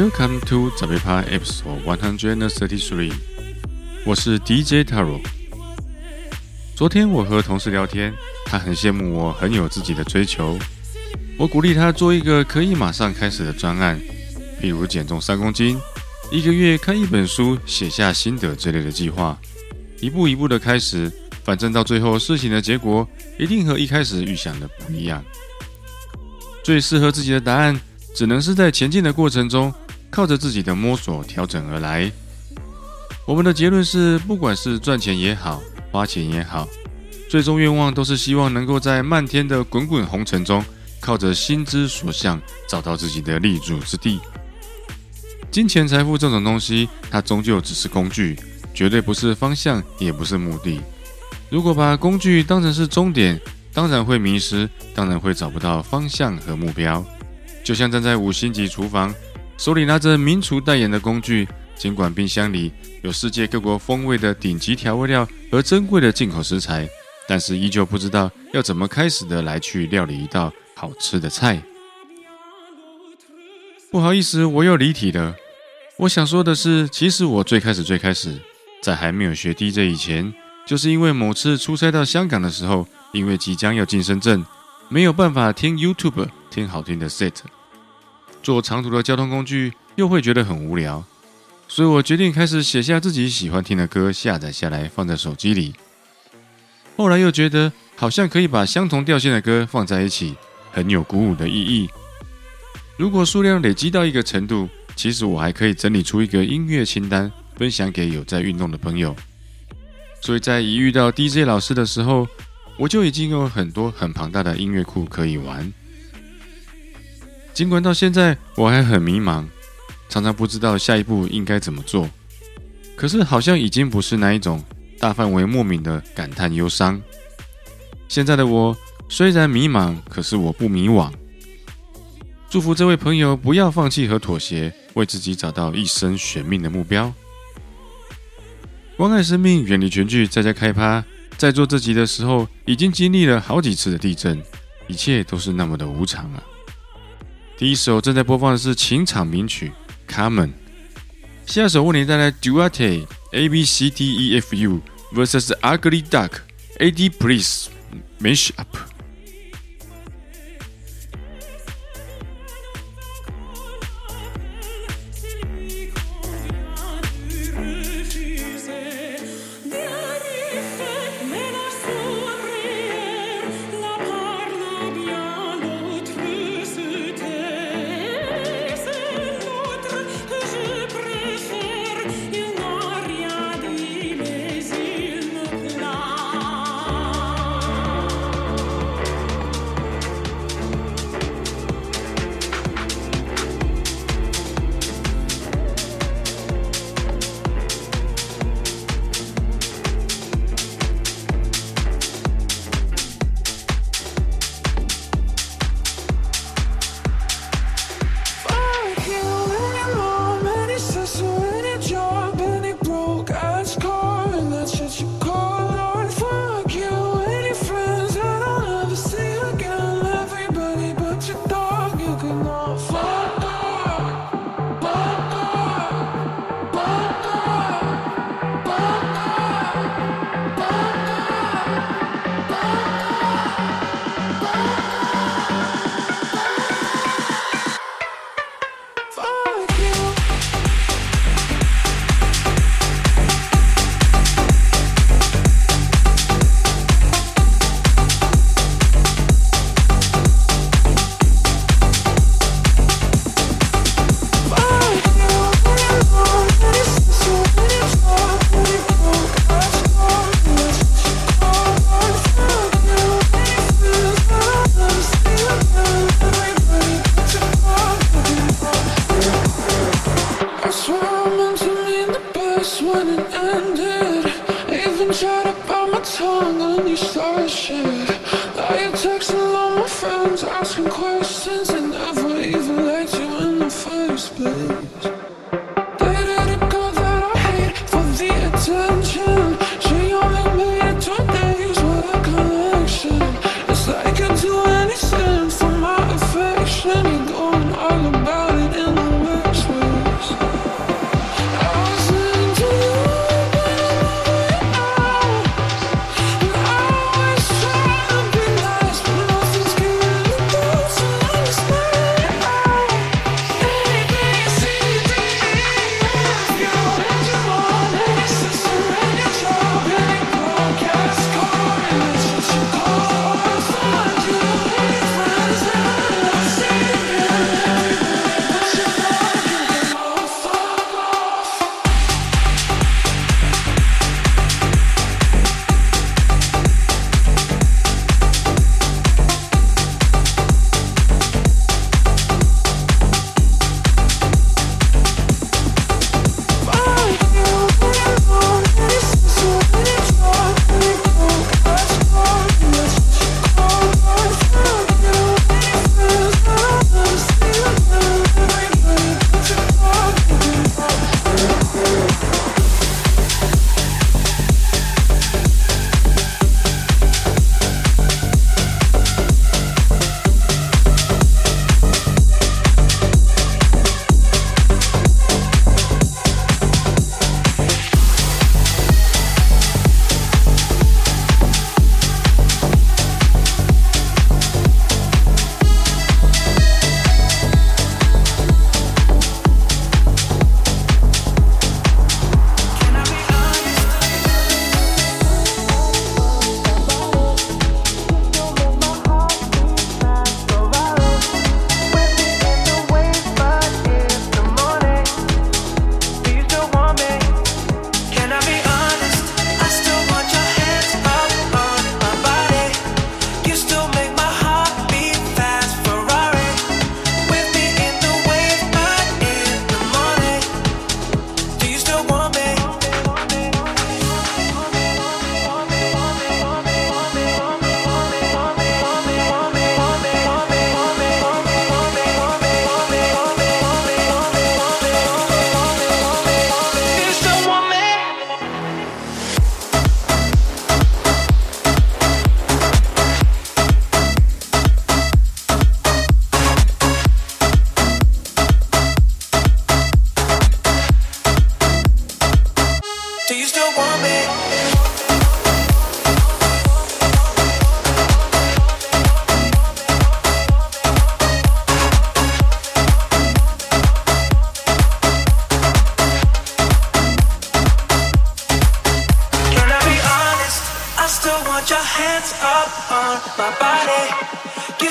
Welcome to 早被趴 Episode One Hundred and Thirty Three，我是 DJ Taro。昨天我和同事聊天，他很羡慕我很有自己的追求。我鼓励他做一个可以马上开始的专案，譬如减重三公斤，一个月看一本书，写下心得之类的计划，一步一步的开始，反正到最后事情的结果一定和一开始预想的不一样。最适合自己的答案，只能是在前进的过程中，靠着自己的摸索调整而来。我们的结论是，不管是赚钱也好，花钱也好，最终愿望都是希望能够在漫天的滚滚红尘中，靠着心之所向，找到自己的立足之地。金钱财富这种东西，它终究只是工具，绝对不是方向，也不是目的。如果把工具当成是终点，当然会迷失，当然会找不到方向和目标。就像站在五星级厨房，手里拿着名厨代言的工具，尽管冰箱里有世界各国风味的顶级调味料和珍贵的进口食材，但是依旧不知道要怎么开始的来去料理一道好吃的菜。不好意思，我又离题了。我想说的是，其实我最开始最开始，在还没有学 DJ 以前，就是因为某次出差到香港的时候，因为即将要进深圳，没有办法听 YouTube 听好听的 set，坐长途的交通工具又会觉得很无聊，所以我决定开始写下自己喜欢听的歌，下载下来放在手机里。后来又觉得好像可以把相同调性的歌放在一起，很有鼓舞的意义。如果数量累积到一个程度，其实我还可以整理出一个音乐清单，分享给有在运动的朋友。所以在一遇到 DJ 老师的时候，我就已经有很多很庞大的音乐库可以玩。尽管到现在我还很迷茫，常常不知道下一步应该怎么做，可是好像已经不是那一种大范围莫名的感叹忧伤。现在的我虽然迷茫，可是我不迷惘。祝福这位朋友不要放弃和妥协，为自己找到一生悬命的目标。关爱生命，远离全剧，在家开趴。在做这集的时候，已经经历了好几次的地震，一切都是那么的无常啊。第一首正在播放的是情场名曲《Common》，下首为你带来 duete A B C D E F U vs Ugly Duck A D Please Mash Up。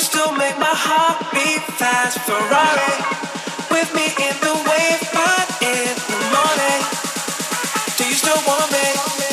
still make my heart beat fast. Ferrari with me in the wave, in the morning. Do you still want me?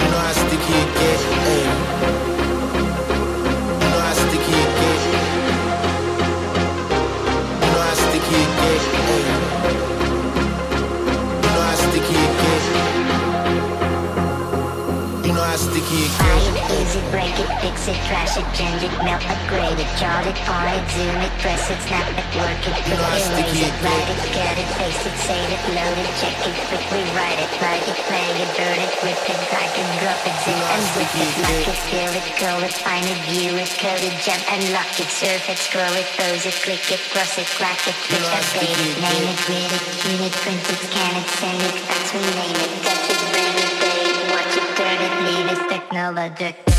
you know I break it, fix it, trash it, change it, melt, upgrade it, chart it, par it, zoom it, press it, snap it, work it, put it, erase it, write it, get it, paste it, save it, load it, check it, quick rewrite it, like it, play it, burn it, rip it, drag it, drop it, zoom and zip it, lock it, fill it, curl it, find it, view it, code it, jump and lock it, surf it, scroll it, pose it, click it, cross it, crack it, switch, update it, name it, read it, tune it, print it, scan it, send it, fax, rename it, touch it, bring it, date, watch it, turn it, leave it, technologic.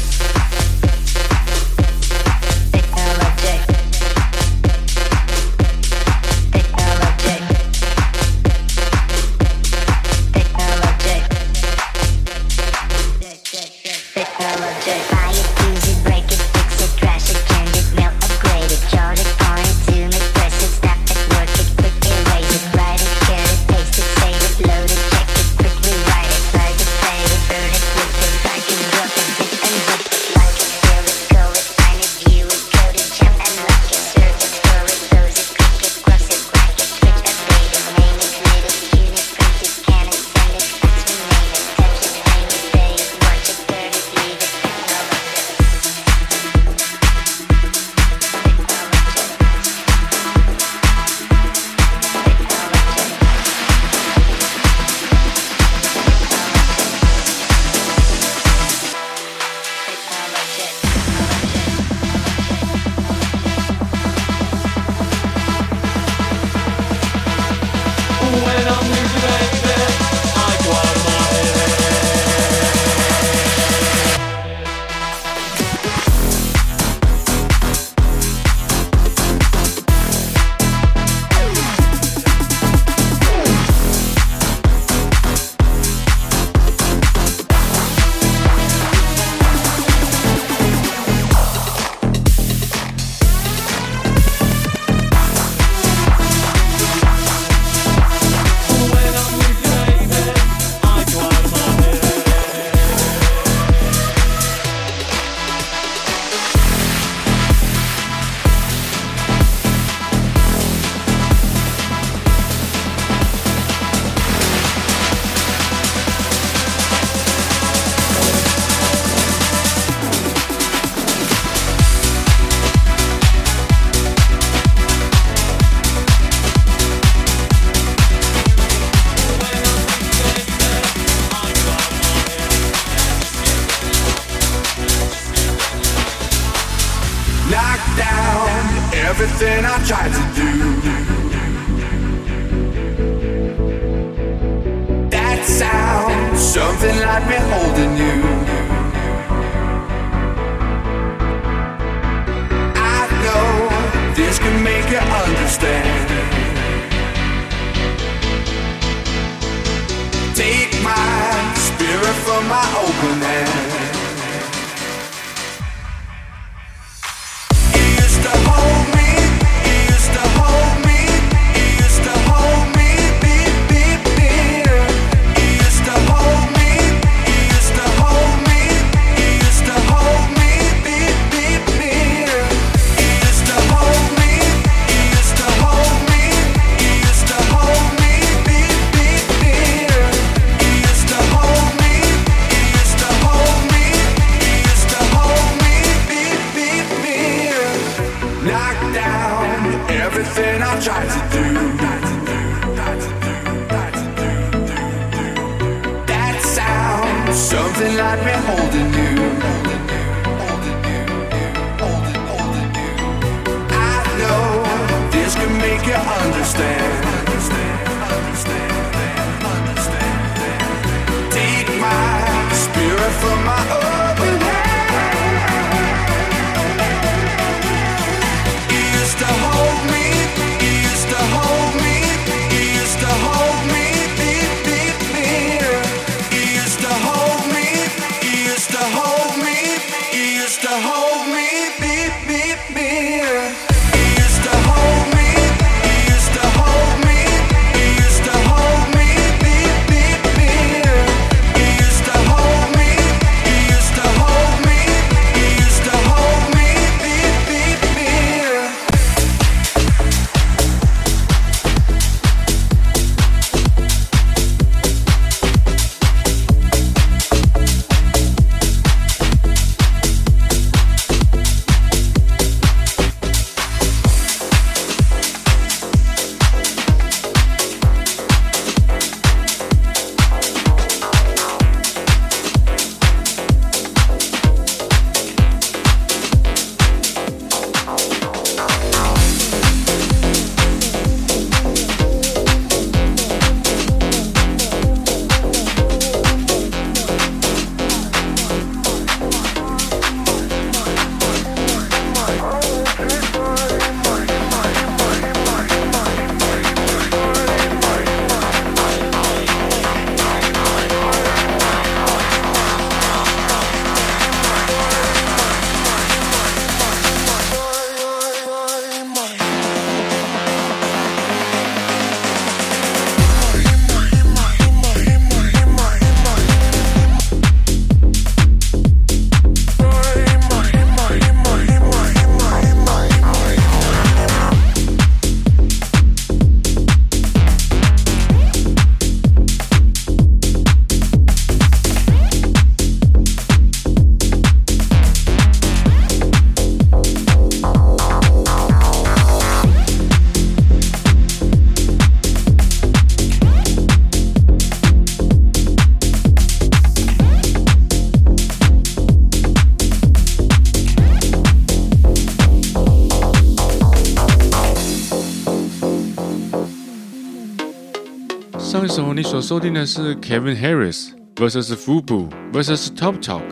收听的是 Kevin Harris vs Fubu vs Top Talk。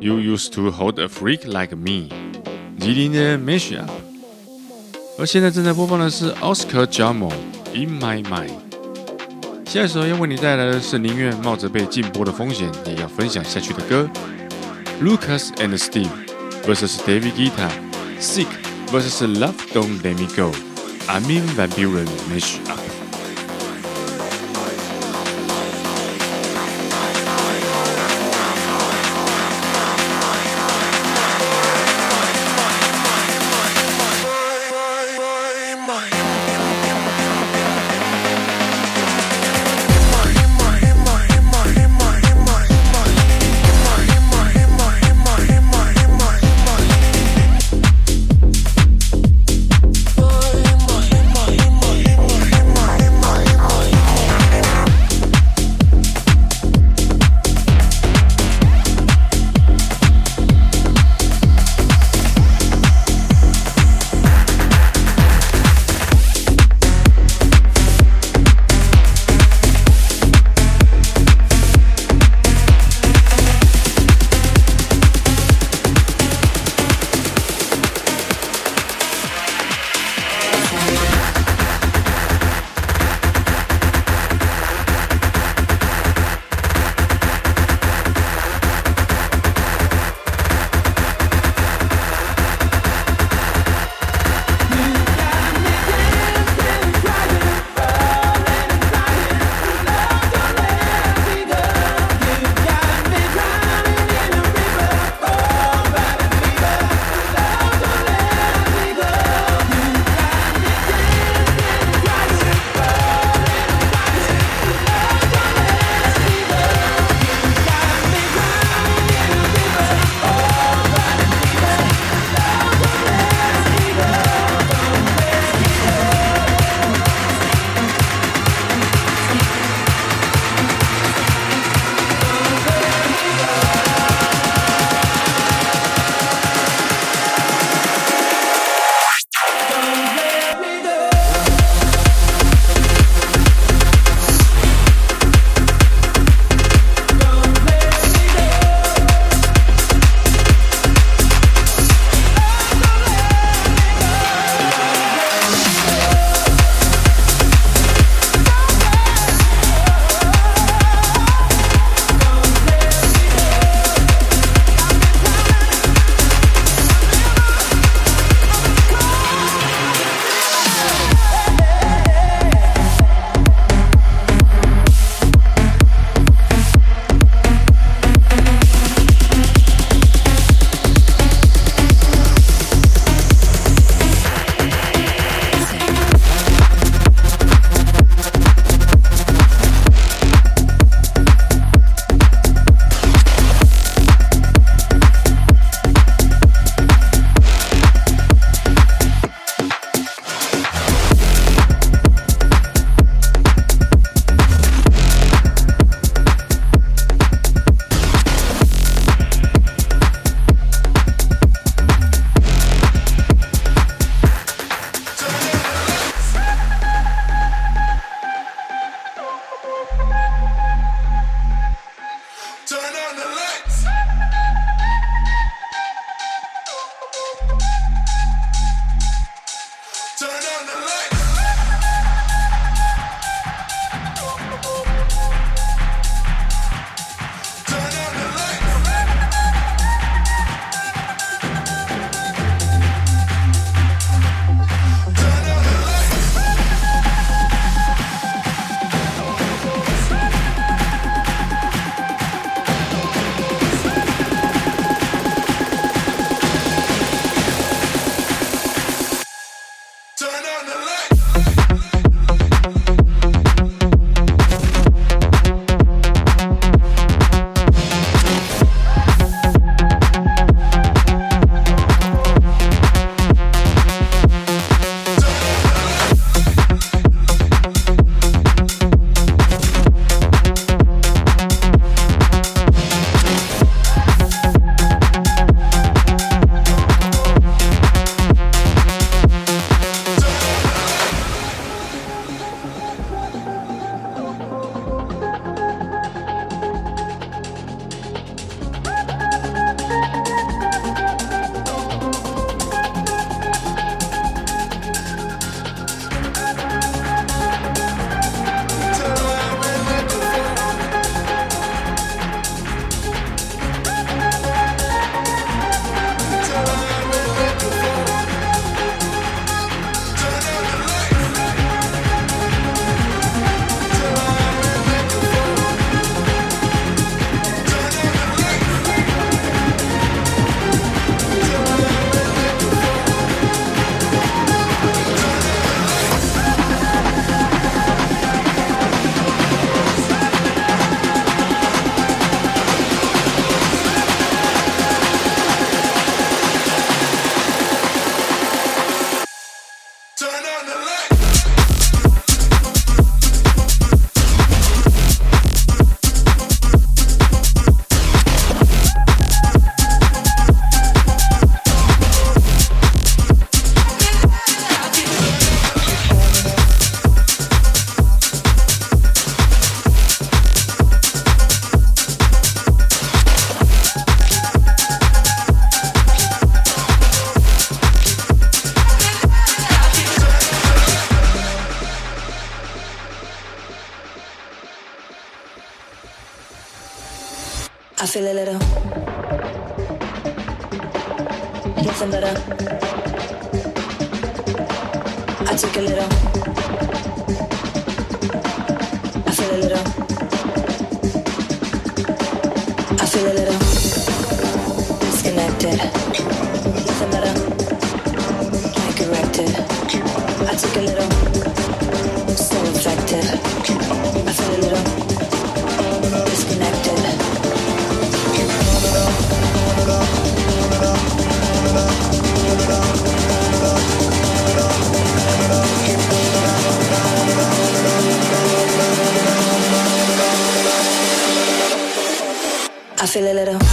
You used to hold a freak like me。吉林的 Mashup。而现在正在播放的是 Oscar Jamo In My Mind。下一首要为你带来的是宁愿冒着被禁播的风险也要分享下去的歌，Lucas and Steve vs David Guetta。Sick vs Love Don't Let Me Go。Armin Van Buuren Mashup。Feel a little nothing better. I took a little. I feel a little. I feel a little disconnected. Nothing better. Can't correct it. I took a little. Feel a little.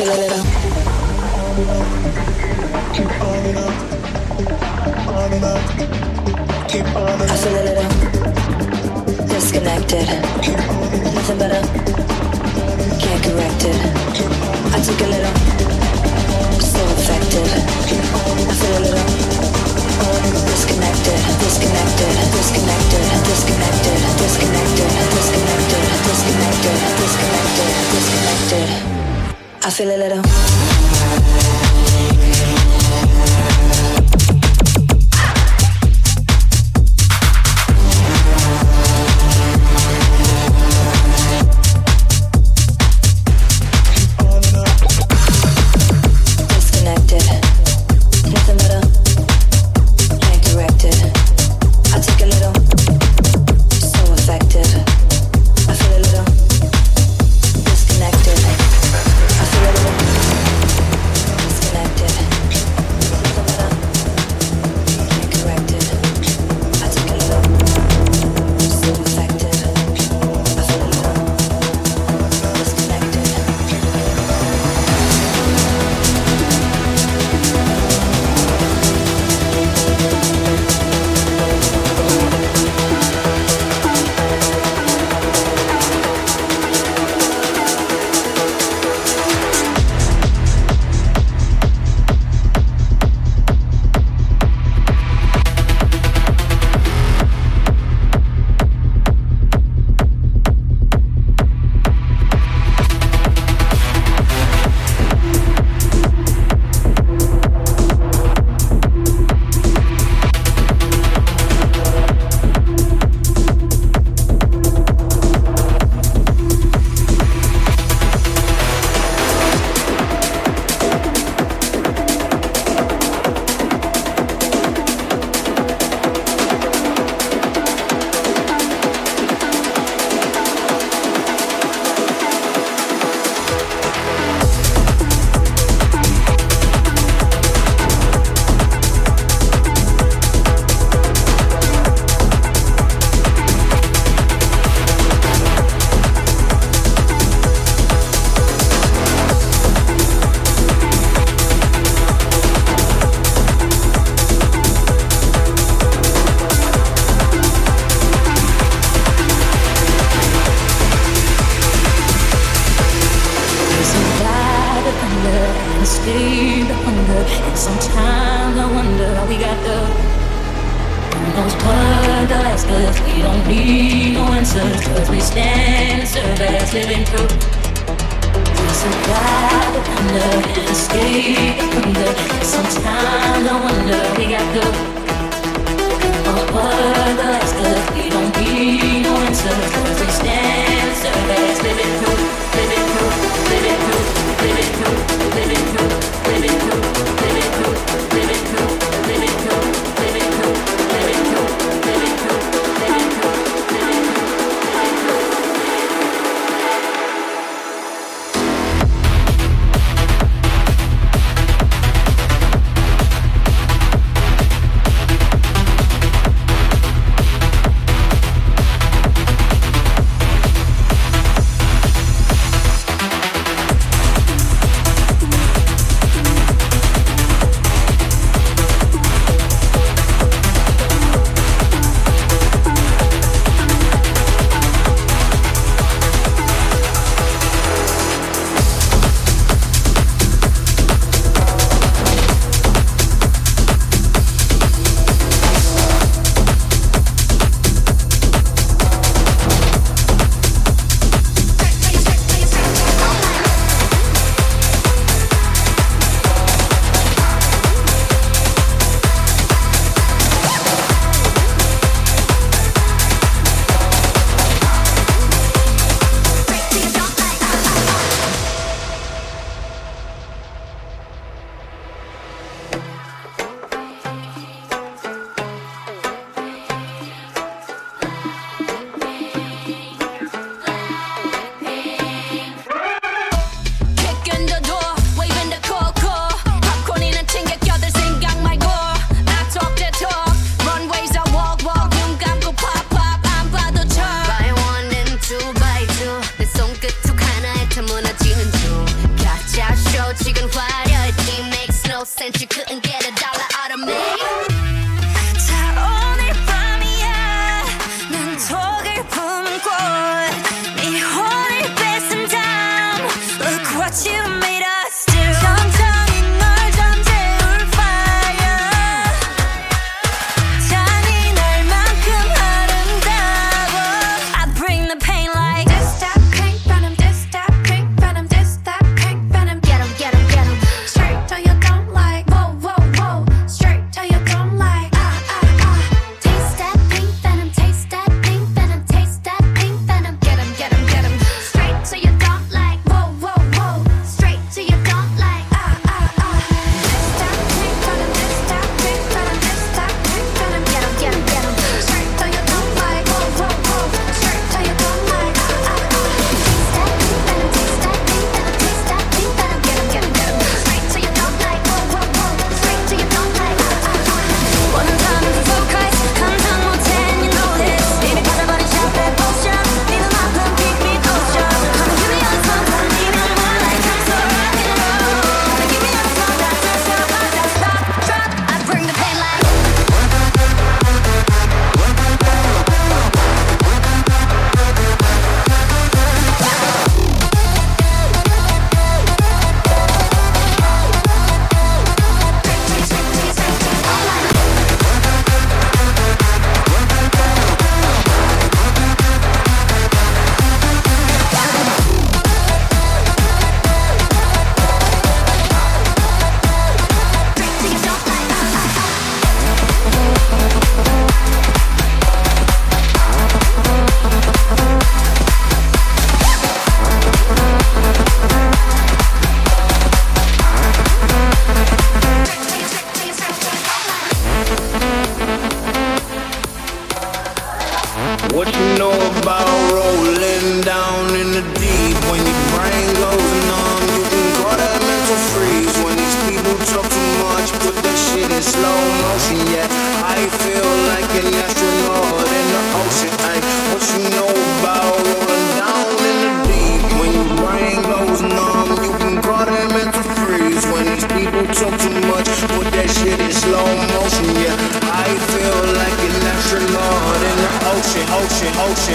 Disconnected. Disconnected. Disconnected. Disconnected. Disconnected. I feel a little. Us We don't need no answers Cause we stand and serve as living proof. We survive the thunder and escape from the. Sometimes I wonder we got Who knows what the last We don't need no answers Cause we stand and serve as living proof Living proof, living proof, living proof, living proof, living proof, living proof,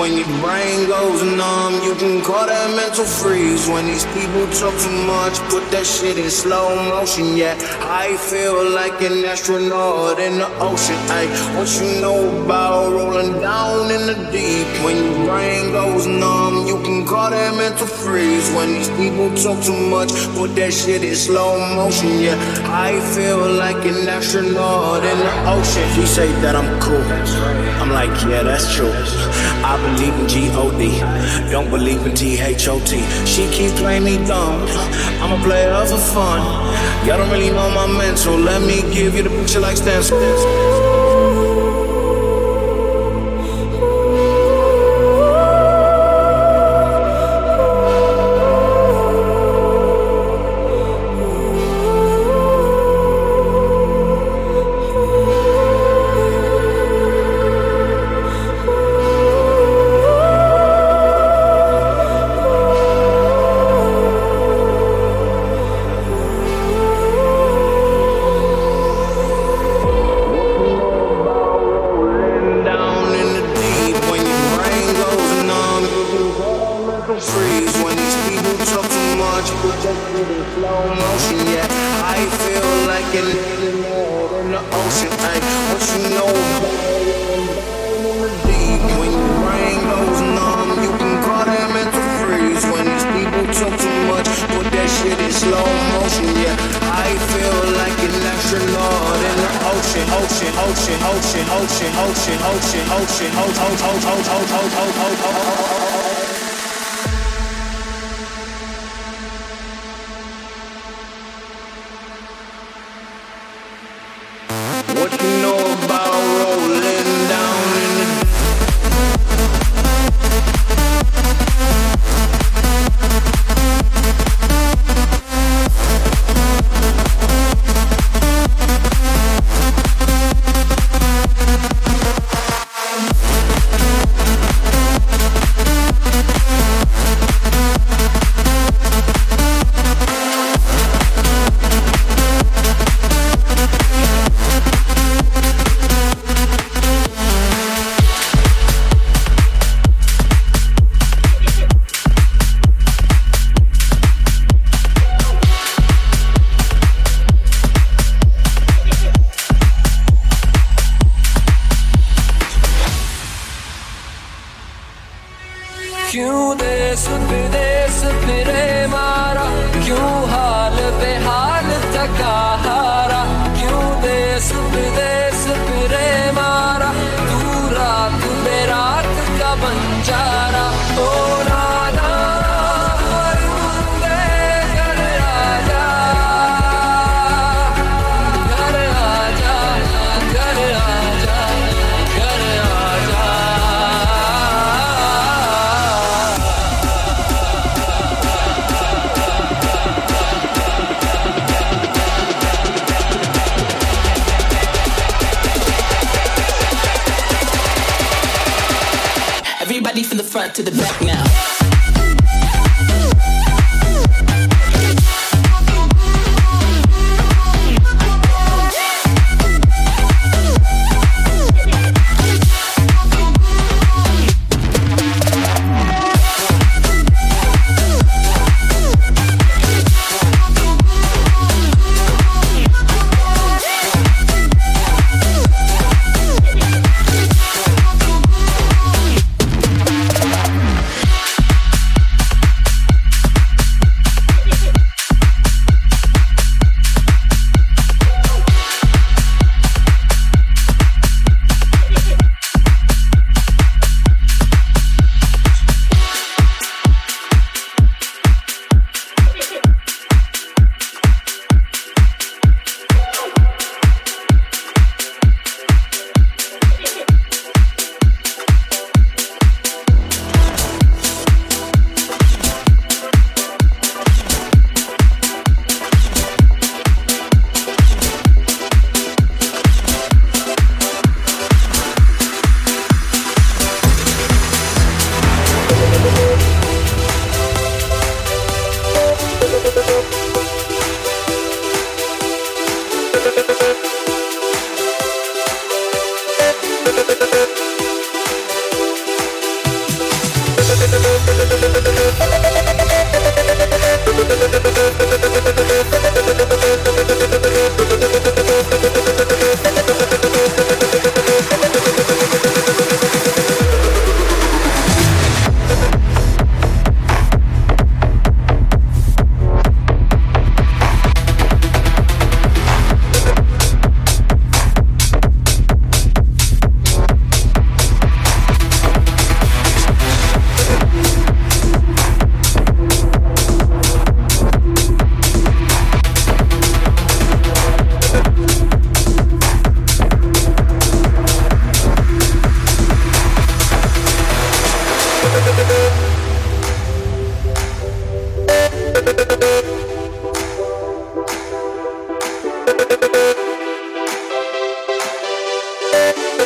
When your brain goes numb, you can call that mental freeze. When these people talk too much, put that shit in slow motion. Yeah, I feel like an astronaut in the ocean. Ay, what you know about rolling down in the deep? When your brain goes numb, you can call that mental freeze. When these people talk too much, put that shit in slow motion. Yeah, I feel like an astronaut in the ocean. She say that I'm cool. I'm like, yeah, that's true. I believe in G-O-D. Don't believe in T-H-O-T. She keep playing me dumb. I'm a player for fun. Y'all don't really know my mental. Let me give you the picture like stencil. 掏钱掏钱掏钱掏钱掏钱掏钱掏掏掏掏掏掏掏掏掏掏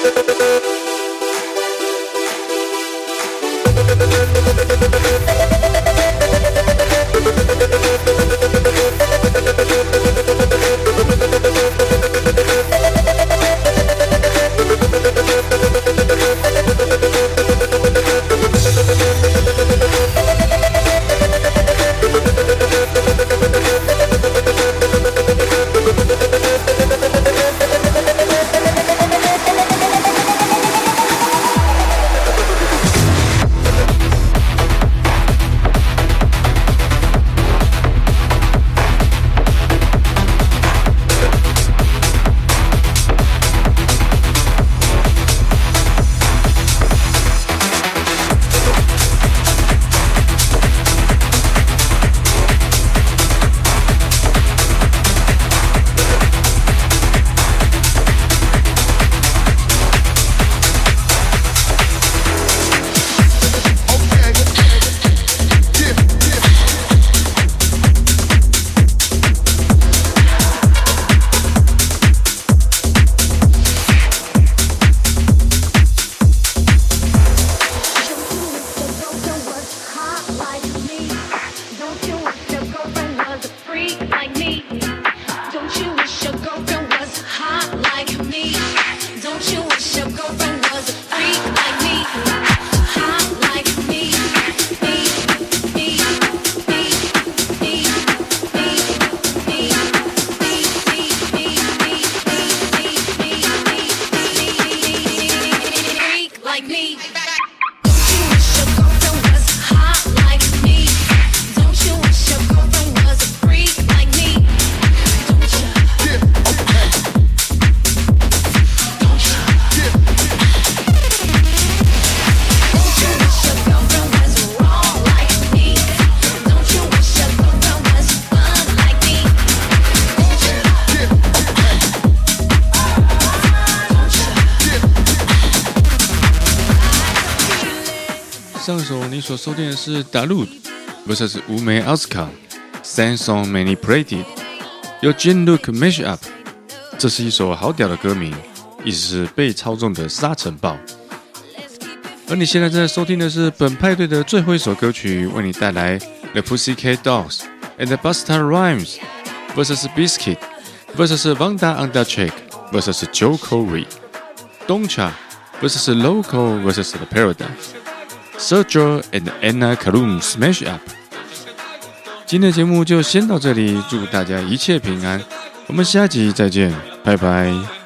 Thank you. 是 Darude vs Ume Azka Sandstorm Manipulated，由 Jin Luke Mash Up。这是一首好屌的歌名，意思是被操纵的沙尘暴。而你现在正在收听的是本派对的最后一首歌曲，为你带来 The Pussycat Dolls and the Busta Rhymes vs Biscuit vs Vanda Undercheck vs Joe Corey，Doncha vs Local vs The Paradise。Sergio and Anna Kalum Smash Up。今天的节目就先到这里，祝大家一切平安，我们下集再见，拜拜。